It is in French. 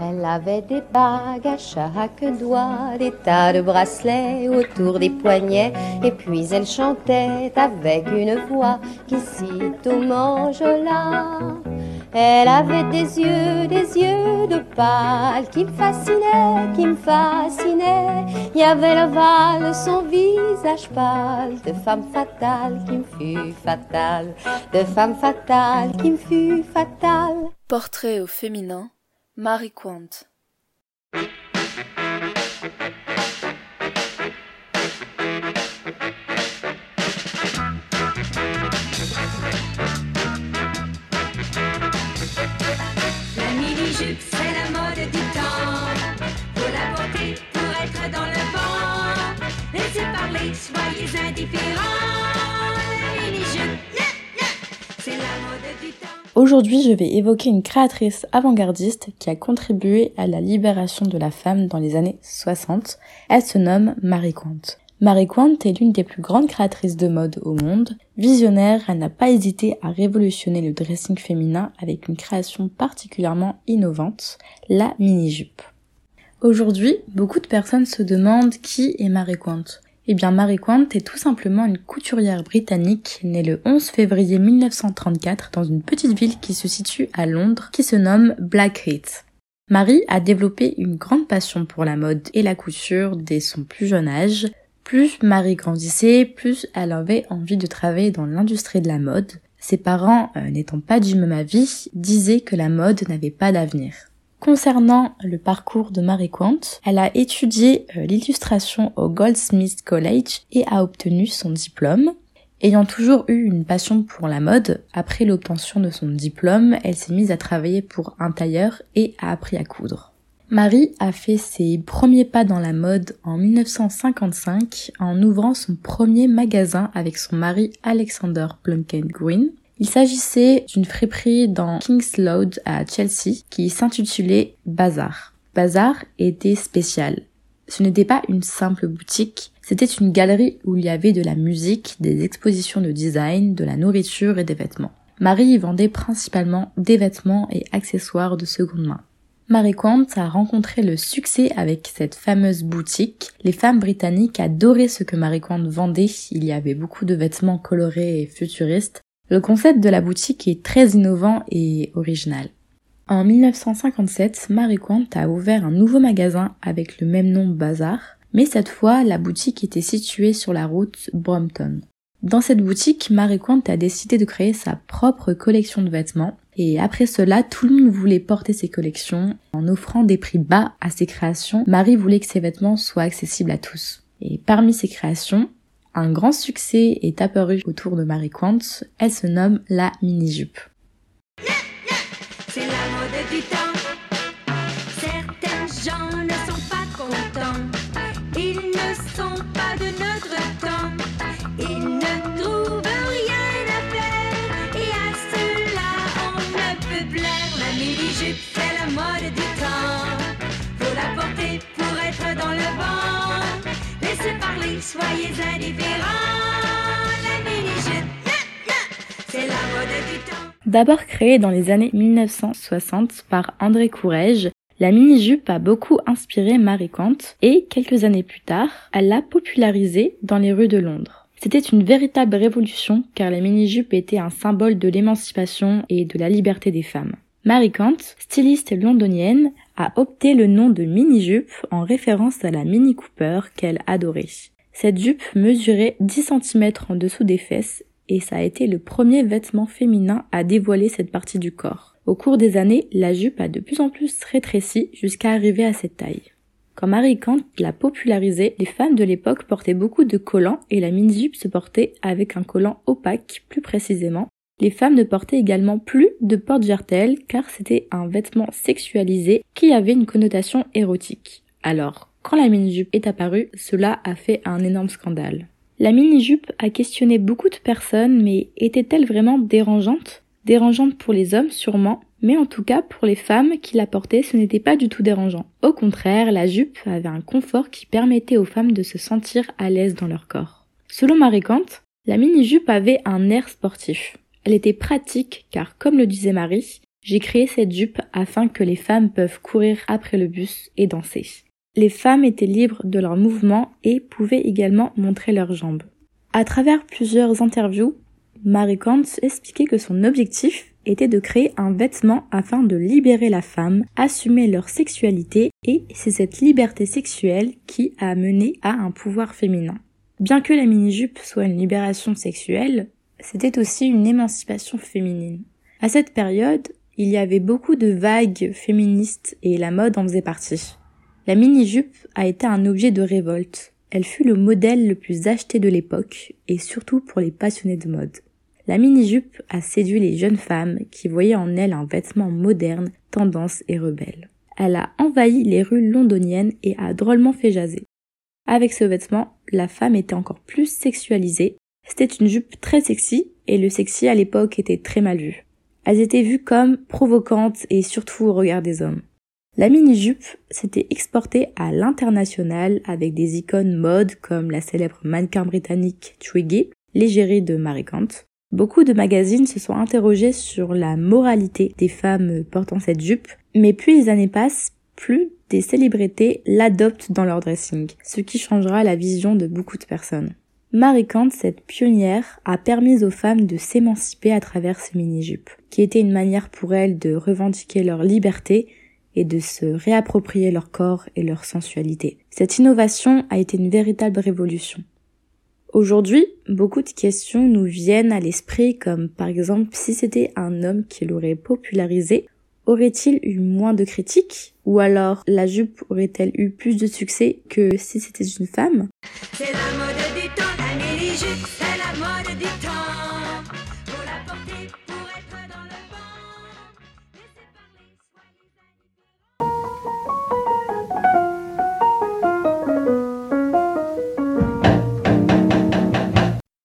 Elle avait des bagues à chaque doigt, des tas de bracelets autour des poignets, et puis elle chantait avec une voix qui sitôt m'enjola. Elle avait des yeux, des yeux de pâle qui me fascinaient, qui me fascinaient. Il y avait l'ovale de son visage pâle, de femme fatale qui me fut fatale, de femme fatale qui me fut fatale. Portrait au féminin, Marie Quant. Aujourd'hui, je vais évoquer une créatrice avant-gardiste qui a contribué à la libération de la femme dans les années 60. Elle se nomme Marie Quant. Marie Quant est l'une des plus grandes créatrices de mode au monde. Visionnaire, elle n'a pas hésité à révolutionner le dressing féminin avec une création particulièrement innovante, la mini-jupe. Aujourd'hui, beaucoup de personnes se demandent qui est Marie Quant. Eh bien, Marie Quant est tout simplement une couturière britannique née le 11 février 1934 dans une petite ville qui se situe à Londres qui se nomme Blackheath. Marie a développé une grande passion pour la mode et la couture dès son plus jeune âge. Plus Marie grandissait, plus elle avait envie de travailler dans l'industrie de la mode. Ses parents, euh, n'étant pas du même avis, disaient que la mode n'avait pas d'avenir. Concernant le parcours de Marie Quant, elle a étudié euh, l'illustration au Goldsmith College et a obtenu son diplôme. Ayant toujours eu une passion pour la mode, après l'obtention de son diplôme, elle s'est mise à travailler pour un tailleur et a appris à coudre. Marie a fait ses premiers pas dans la mode en 1955 en ouvrant son premier magasin avec son mari Alexander Plunken Green il s'agissait d'une friperie dans King's Road à Chelsea qui s'intitulait Bazar. Bazar était spécial. Ce n'était pas une simple boutique, c'était une galerie où il y avait de la musique, des expositions de design, de la nourriture et des vêtements. Marie y vendait principalement des vêtements et accessoires de seconde main. Marie Quant a rencontré le succès avec cette fameuse boutique. Les femmes britanniques adoraient ce que Marie Quant vendait. Il y avait beaucoup de vêtements colorés et futuristes. Le concept de la boutique est très innovant et original. En 1957, Marie Quant a ouvert un nouveau magasin avec le même nom Bazar, mais cette fois la boutique était située sur la route Brompton. Dans cette boutique, Marie Quant a décidé de créer sa propre collection de vêtements et après cela, tout le monde voulait porter ses collections. En offrant des prix bas à ses créations, Marie voulait que ses vêtements soient accessibles à tous. Et parmi ses créations, un grand succès est apparu autour de Marie Quant. Elle se nomme la mini-jupe. C'est la mode du temps. Certains gens ne sont pas contents. Ils ne sont pas de notre temps. Ils ne trouvent rien à faire. Et à cela, on ne peut plaire. La mini-jupe, c'est la mode du temps. Faut la porter pour être dans le vent. Soyez. D'abord créée dans les années 1960 par André Courrèges, la mini-jupe a beaucoup inspiré Marie Quant et, quelques années plus tard, elle l'a popularisée dans les rues de Londres. C'était une véritable révolution car la mini-jupe était un symbole de l'émancipation et de la liberté des femmes. Marie Quant, styliste londonienne, a opté le nom de mini-jupe en référence à la Mini Cooper qu'elle adorait. Cette jupe mesurait 10 cm en dessous des fesses et ça a été le premier vêtement féminin à dévoiler cette partie du corps. Au cours des années, la jupe a de plus en plus rétréci jusqu'à arriver à cette taille. Quand Marie Quant l'a popularisé, les femmes de l'époque portaient beaucoup de collants et la mini-jupe se portait avec un collant opaque plus précisément les femmes ne portaient également plus de porte-jartelles car c'était un vêtement sexualisé qui avait une connotation érotique. Alors, quand la mini-jupe est apparue, cela a fait un énorme scandale. La mini-jupe a questionné beaucoup de personnes, mais était-elle vraiment dérangeante? Dérangeante pour les hommes sûrement, mais en tout cas pour les femmes qui la portaient ce n'était pas du tout dérangeant. Au contraire, la jupe avait un confort qui permettait aux femmes de se sentir à l'aise dans leur corps. Selon Marie Kant, la mini-jupe avait un air sportif. Elle était pratique car, comme le disait Marie, j'ai créé cette jupe afin que les femmes peuvent courir après le bus et danser. Les femmes étaient libres de leurs mouvements et pouvaient également montrer leurs jambes. À travers plusieurs interviews, Marie Kant expliquait que son objectif était de créer un vêtement afin de libérer la femme, assumer leur sexualité et c'est cette liberté sexuelle qui a mené à un pouvoir féminin. Bien que la mini-jupe soit une libération sexuelle, c'était aussi une émancipation féminine. À cette période, il y avait beaucoup de vagues féministes et la mode en faisait partie. La mini-jupe a été un objet de révolte. Elle fut le modèle le plus acheté de l'époque et surtout pour les passionnés de mode. La mini-jupe a séduit les jeunes femmes qui voyaient en elle un vêtement moderne, tendance et rebelle. Elle a envahi les rues londoniennes et a drôlement fait jaser. Avec ce vêtement, la femme était encore plus sexualisée. C'était une jupe très sexy et le sexy à l'époque était très mal vu. Elles étaient vues comme provocantes et surtout au regard des hommes. La mini-jupe s'était exportée à l'international avec des icônes mode comme la célèbre mannequin britannique Twiggy, l'égérie de Marie Kant, Beaucoup de magazines se sont interrogés sur la moralité des femmes portant cette jupe, mais plus les années passent, plus des célébrités l'adoptent dans leur dressing, ce qui changera la vision de beaucoup de personnes. Marie Kant, cette pionnière, a permis aux femmes de s'émanciper à travers ces mini-jupes, qui était une manière pour elles de revendiquer leur liberté et de se réapproprier leur corps et leur sensualité. Cette innovation a été une véritable révolution. Aujourd'hui, beaucoup de questions nous viennent à l'esprit comme par exemple si c'était un homme qui l'aurait popularisé, aurait-il eu moins de critiques? Ou alors la jupe aurait-elle eu plus de succès que si c'était une femme?